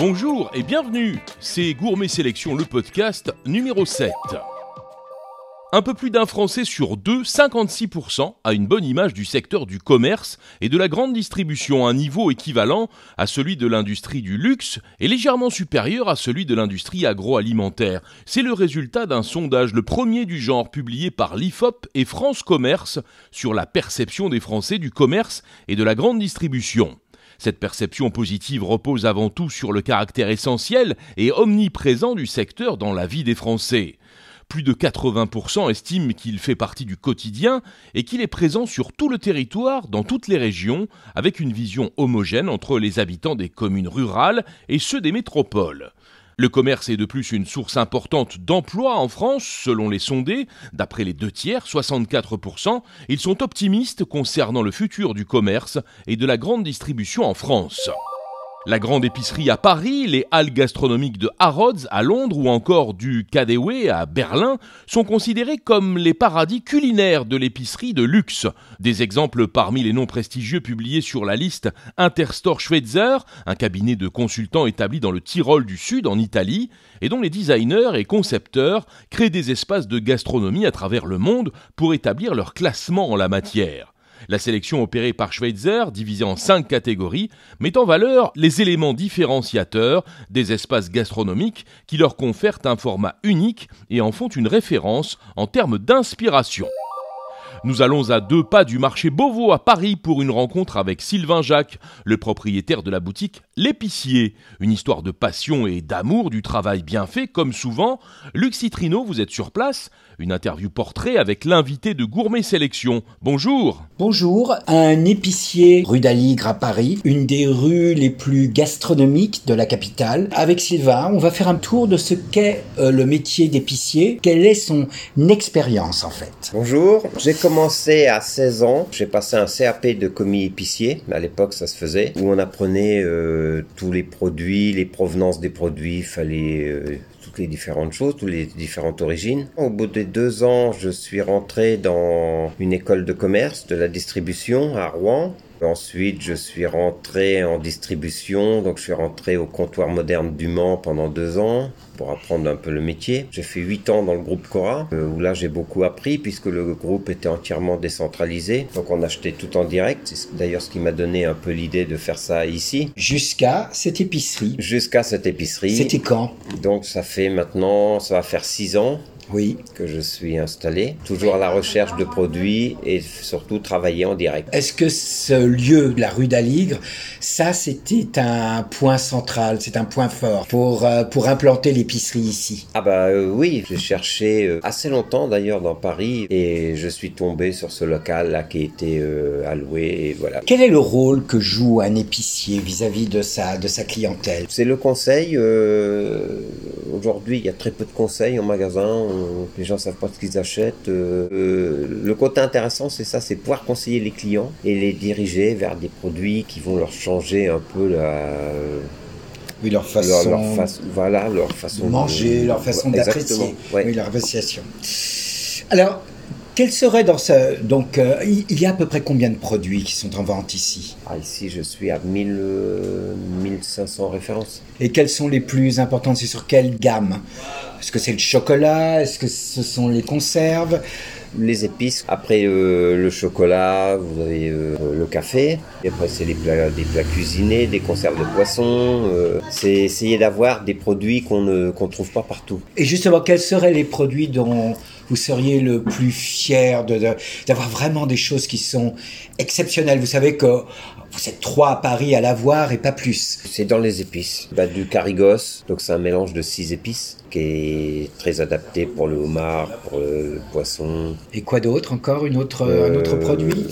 Bonjour et bienvenue, c'est Gourmet Sélection le podcast numéro 7. Un peu plus d'un Français sur deux, 56%, a une bonne image du secteur du commerce et de la grande distribution, un niveau équivalent à celui de l'industrie du luxe et légèrement supérieur à celui de l'industrie agroalimentaire. C'est le résultat d'un sondage, le premier du genre, publié par l'IFOP et France Commerce sur la perception des Français du commerce et de la grande distribution. Cette perception positive repose avant tout sur le caractère essentiel et omniprésent du secteur dans la vie des Français. Plus de 80% estiment qu'il fait partie du quotidien et qu'il est présent sur tout le territoire, dans toutes les régions, avec une vision homogène entre les habitants des communes rurales et ceux des métropoles. Le commerce est de plus une source importante d'emplois en France, selon les sondés. D'après les deux tiers, 64%, ils sont optimistes concernant le futur du commerce et de la grande distribution en France. La grande épicerie à Paris, les halles gastronomiques de Harrods à Londres ou encore du Cadeway à Berlin sont considérés comme les paradis culinaires de l'épicerie de luxe. Des exemples parmi les noms prestigieux publiés sur la liste Interstore Schweitzer, un cabinet de consultants établi dans le Tyrol du Sud en Italie, et dont les designers et concepteurs créent des espaces de gastronomie à travers le monde pour établir leur classement en la matière. La sélection opérée par Schweitzer, divisée en cinq catégories, met en valeur les éléments différenciateurs des espaces gastronomiques qui leur confèrent un format unique et en font une référence en termes d'inspiration. Nous allons à deux pas du marché Beauvau à Paris pour une rencontre avec Sylvain Jacques, le propriétaire de la boutique L'Épicier. Une histoire de passion et d'amour du travail bien fait, comme souvent. Luc Citrino, vous êtes sur place. Une interview portrait avec l'invité de Gourmet Sélection. Bonjour. Bonjour, un épicier rue d'Aligre à Paris, une des rues les plus gastronomiques de la capitale. Avec Sylvain, on va faire un tour de ce qu'est euh, le métier d'épicier. Quelle est son expérience en fait? Bonjour, j'ai commencé à 16 ans. J'ai passé un CAP de commis épicier. À l'époque, ça se faisait. Où on apprenait euh, tous les produits, les provenances des produits. Il fallait euh, toutes les différentes choses, toutes les différentes origines. Au bout des deux ans, je suis rentré dans une école de commerce, de la distribution à Rouen. Ensuite, je suis rentré en distribution, donc je suis rentré au comptoir moderne du Mans pendant deux ans pour apprendre un peu le métier. J'ai fait huit ans dans le groupe Cora, euh, où là j'ai beaucoup appris puisque le groupe était entièrement décentralisé. Donc on achetait tout en direct. C'est d'ailleurs ce qui m'a donné un peu l'idée de faire ça ici. Jusqu'à cette épicerie. Jusqu'à cette épicerie. C'était quand? Donc ça fait maintenant, ça va faire six ans oui. que je suis installé, toujours à la recherche de produits et surtout travailler en direct. Est-ce que ce lieu, la rue d'Aligre, ça c'était un point central, c'est un point fort pour, euh, pour implanter l'épicerie ici? Ah bah euh, oui, j'ai cherché euh, assez longtemps d'ailleurs dans Paris et je suis tombé sur ce local là qui a été alloué et voilà. Quel est le rôle que joue un épicier vis-à-vis de sa, de sa clientèle? C'est le conseil. Aujourd'hui, il y a très peu de conseils en magasin les gens savent pas ce qu'ils achètent. Euh, le côté intéressant, c'est ça, c'est pouvoir conseiller les clients et les diriger vers des produits qui vont leur changer un peu la oui, leur façon, leur, façon, voilà, leur façon de manger, leur façon d'apprécier, oui, leur appréciation. Alors, quel serait dans ce... Donc, euh, il y a à peu près combien de produits qui sont en vente ici? Ah, Ici, je suis à 1000, 1500 euh, références. Et quelles sont les plus importantes C'est sur quelle gamme? Est-ce que c'est le chocolat? Est-ce que ce sont les conserves? Les épices. Après euh, le chocolat, vous avez euh, le café. Et après, c'est des plats, des plats cuisinés, des conserves de poisson. Euh, c'est essayer d'avoir des produits qu'on ne qu'on trouve pas partout. Et justement, quels seraient les produits dont vous seriez le plus fier d'avoir de, vraiment des choses qui sont exceptionnelles Vous savez que vous êtes trois à Paris à l'avoir et pas plus. C'est dans les épices. Bah, du carigos, donc c'est un mélange de six épices qui est très adapté pour le homard, pour le poisson. Et quoi d'autre encore? Une autre, Un autre euh, produit?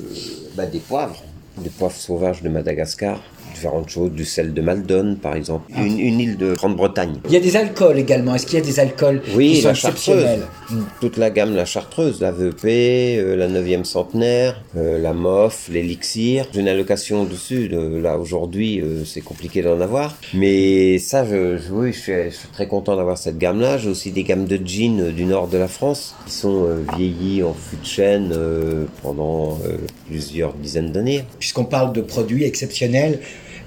bah, Des poivres, des poivres sauvages de Madagascar différentes choses, du sel de Maldon par exemple, ah. une, île de Grande-Bretagne. Il y a des alcools également, est-ce qu'il y a des alcools oui, qui sont exceptionnels hmm. Toute la gamme, la chartreuse, la VEP, euh, la 9e centenaire, euh, la MOF, l'élixir. J'ai une allocation dessus, là aujourd'hui euh, c'est compliqué d'en avoir. Mais ça, je, oui, je suis, très content d'avoir cette gamme-là. J'ai aussi des gammes de jeans du nord de la France qui sont vieillis en fût de chêne pendant plusieurs dizaines d'années. Puisqu'on parle de produits exceptionnels,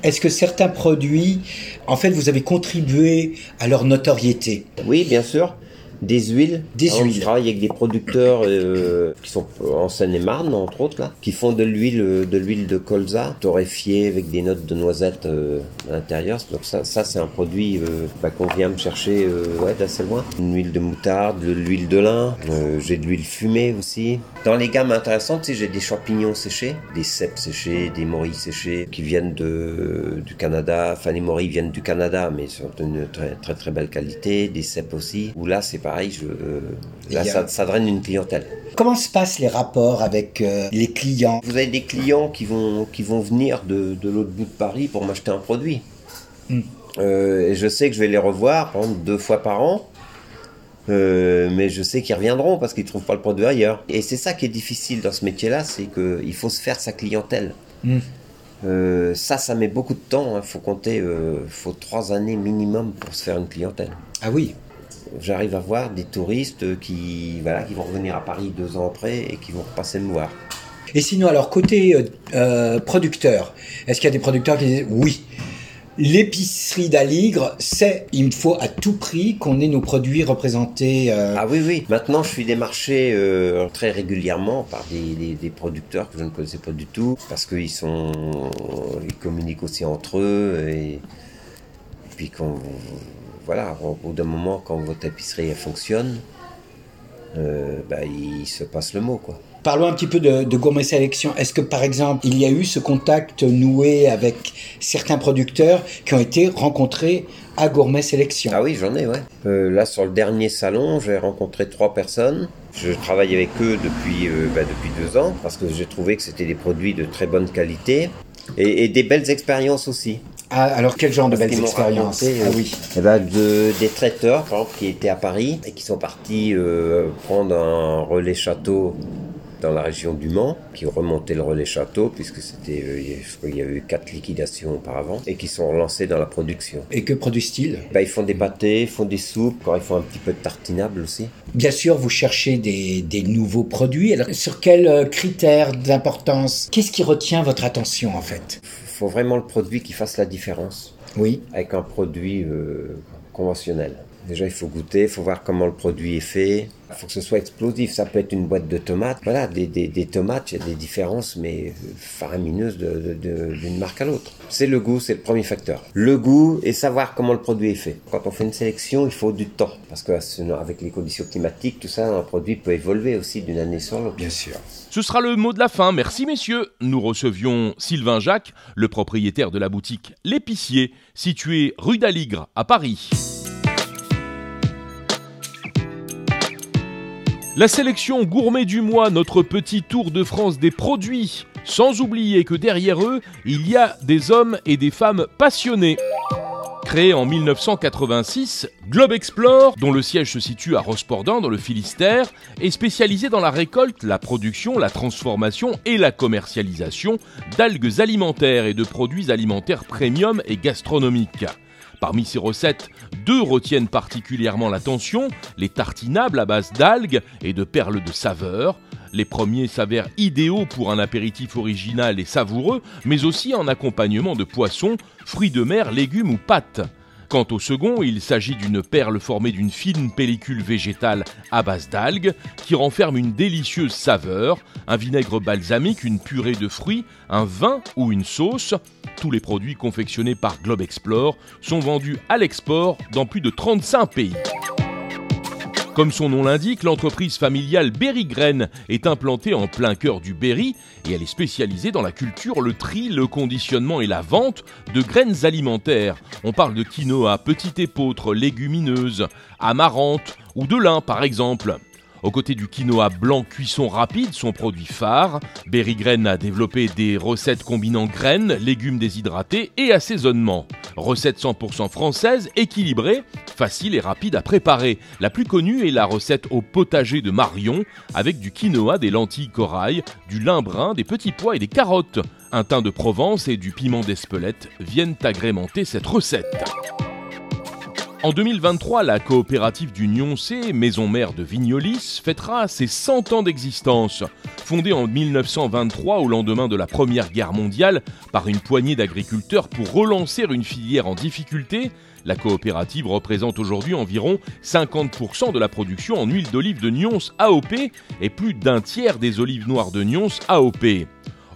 Est-ce que certains produits, en fait, vous avez contribué à leur notoriété? Oui, bien sûr des huiles. Des huiles. Je travaille avec des producteurs euh, qui sont en Seine-et-Marne, entre autres, là, qui font de l'huile, euh, de l'huile de colza torréfiée avec des notes de noisettes euh, à l'intérieur. Donc ça, ça c'est un produit euh, bah, qu'on vient me chercher ouais, d'assez loin. Une huile de moutarde, de l'huile de lin. j'ai de l'huile fumée aussi. Dans les gammes intéressantes, j'ai des champignons séchés, des cèpes séchés, des morilles séchées qui viennent de, du Canada. Enfin, les morilles viennent du Canada, mais sont d'une très très très belle qualité. Des cèpes aussi. Où là, c'est pas pareil, je, là, ça, draine une clientèle. Comment se passent les rapports avec euh, les clients? Vous avez des clients qui vont, qui vont venir de, de l'autre bout de Paris pour m'acheter un produit. Hmm. Euh, et je sais que je vais les revoir, par exemple, deux fois par an. Euh, mais je sais qu'ils reviendront parce qu'ils ne trouvent pas le produit ailleurs. Et c'est ça qui est difficile dans ce métier-là, c'est qu'il faut se faire sa clientèle. Hmm. ça, ça met beaucoup de temps. Il hein. faut compter, il faut trois années minimum pour se faire une clientèle. Ah oui j'arrive à voir des touristes qui, voilà, qui vont revenir à Paris deux ans après et qui vont repasser me voir. Et sinon, alors côté euh, euh, producteur, est-ce qu'il y a des producteurs qui disent oui, l'épicerie d'Aligre, c'est il faut à tout prix qu'on ait nos produits représentés. Euh, ah oui, oui. Maintenant, je suis démarché très régulièrement par des, des, producteurs que je ne connaissais pas du tout parce qu'ils sont, ils communiquent aussi entre eux et, puis quand voilà, au bout d'un moment, quand votre épicerie fonctionne, euh, bah, il se passe le mot, quoi. Parlons un petit peu de, Gourmet Sélection. Est-ce que, par exemple, il y a eu ce contact noué avec certains producteurs qui ont été rencontrés à Gourmet Sélection? Ah oui, j'en ai, ouais. Euh, là, sur le dernier salon, j'ai rencontré trois personnes. Je travaille avec eux depuis, euh, bah, depuis deux ans parce que j'ai trouvé que c'était des produits de très bonne qualité et des belles expériences aussi. Ah, alors quel genre de belles expériences Ah oui. Eh ben, de, des traiteurs, par exemple, qui étaient à Paris et qui sont partis euh, prendre un relais château dans la région du Mans, qui remontaient le relais château, puisque c'était, euh, il y a eu quatre liquidations auparavant, et qui sont relancés dans la production. Et que produisent-ils? Ben, Ils font des pâtés, ils font des soupes, quand ils font un petit peu de tartinable aussi. Bien sûr, vous cherchez des, des nouveaux produits. Alors, sur quels euh, critères d'importance Qu'est-ce qui retient votre attention en fait? Faut vraiment le produit qui fasse la différence. Oui. Avec un produit euh, conventionnel. Déjà, il faut goûter, il faut voir comment le produit est fait. Il faut que ce soit explosif. Ça peut être une boîte de tomates. Voilà, des, des, des tomates, il y a des différences, mais faramineuses d'une marque à l'autre. C'est le goût, c'est le premier facteur. Le goût et savoir comment le produit est fait. Quand on fait une sélection, il faut du temps. Parce que avec les conditions climatiques, tout ça, un produit peut évoluer aussi d'une année sur l'autre. Bien sûr. Ce sera le mot de la fin. Merci messieurs. Nous recevions Sylvain Jacques, le propriétaire de la boutique L'Épicier, située rue d'Aligre à Paris. La sélection gourmet du mois, notre petit tour de France des produits, sans oublier que derrière eux, il y a des hommes et des femmes passionnés. Créé en 1986, Globe Explore, dont le siège se situe à Rospordin dans le Finistère, est spécialisé dans la récolte, la production, la transformation et la commercialisation d'algues alimentaires et de produits alimentaires premium et gastronomiques. Parmi ces recettes, deux retiennent particulièrement l'attention, les tartinables à base d'algues et de perles de saveur. Les premiers s'avèrent idéaux pour un apéritif original et savoureux, mais aussi en accompagnement de poissons, fruits de mer, légumes ou pâtes. Quant au second, il s'agit d'une perle formée d'une fine pellicule végétale à base d'algues qui renferme une délicieuse saveur, un vinaigre balsamique, une purée de fruits, un vin ou une sauce. Tous les produits confectionnés par Globe Explore sont vendus à l'export dans plus de 35 pays. Comme son nom l'indique, l'entreprise familiale Berry Grain est implantée en plein cœur du Berry et elle est spécialisée dans la culture, le tri, le conditionnement et la vente de graines alimentaires. On parle de quinoa, petite épeautre, légumineuse, amarante ou de lin par exemple. Aux côtés du quinoa blanc cuisson rapide, son produit phare, Berry Grain a développé des recettes combinant graines, légumes déshydratés et assaisonnement. Recette 100% française, équilibrée, facile et rapide à préparer. La plus connue est la recette au potager de Marion, avec du quinoa, des lentilles corail, du lin brun, des petits pois et des carottes. Un thym de Provence et du piment d'Espelette viennent agrémenter cette recette. En 2023, la coopérative du Nyoncé, maison mère de Vignolis, fêtera ses 100 ans d'existence. Fondée en 1923 au lendemain de la Première Guerre mondiale par une poignée d'agriculteurs pour relancer une filière en difficulté, la coopérative représente aujourd'hui environ 50% de la production en huile d'olive de Nyons AOP et plus d'un tiers des olives noires de Nyons AOP.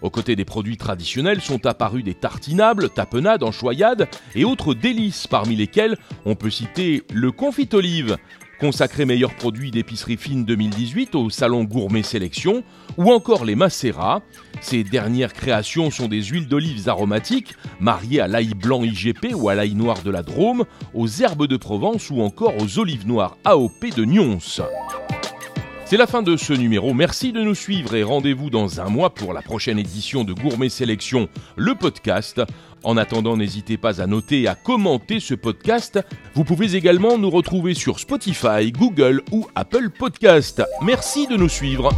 Aux côtés des produits traditionnels sont apparus des tartinables, tapenades, enchoyades et autres délices, parmi lesquels on peut citer le confit olive, consacré meilleur produit d'épicerie fine 2018 au salon Gourmet Sélection, ou encore les macérats. Ces dernières créations sont des huiles d'olives aromatiques, mariées à l'ail blanc IGP ou à l'ail noir de la Drôme, aux herbes de Provence ou encore aux olives noires AOP de Nyons. C'est la fin de ce numéro. Merci de nous suivre et rendez-vous dans un mois pour la prochaine édition de Gourmet Sélection, le podcast. En attendant, n'hésitez pas à noter et à commenter ce podcast. Vous pouvez également nous retrouver sur Spotify, Google ou Apple Podcast. Merci de nous suivre.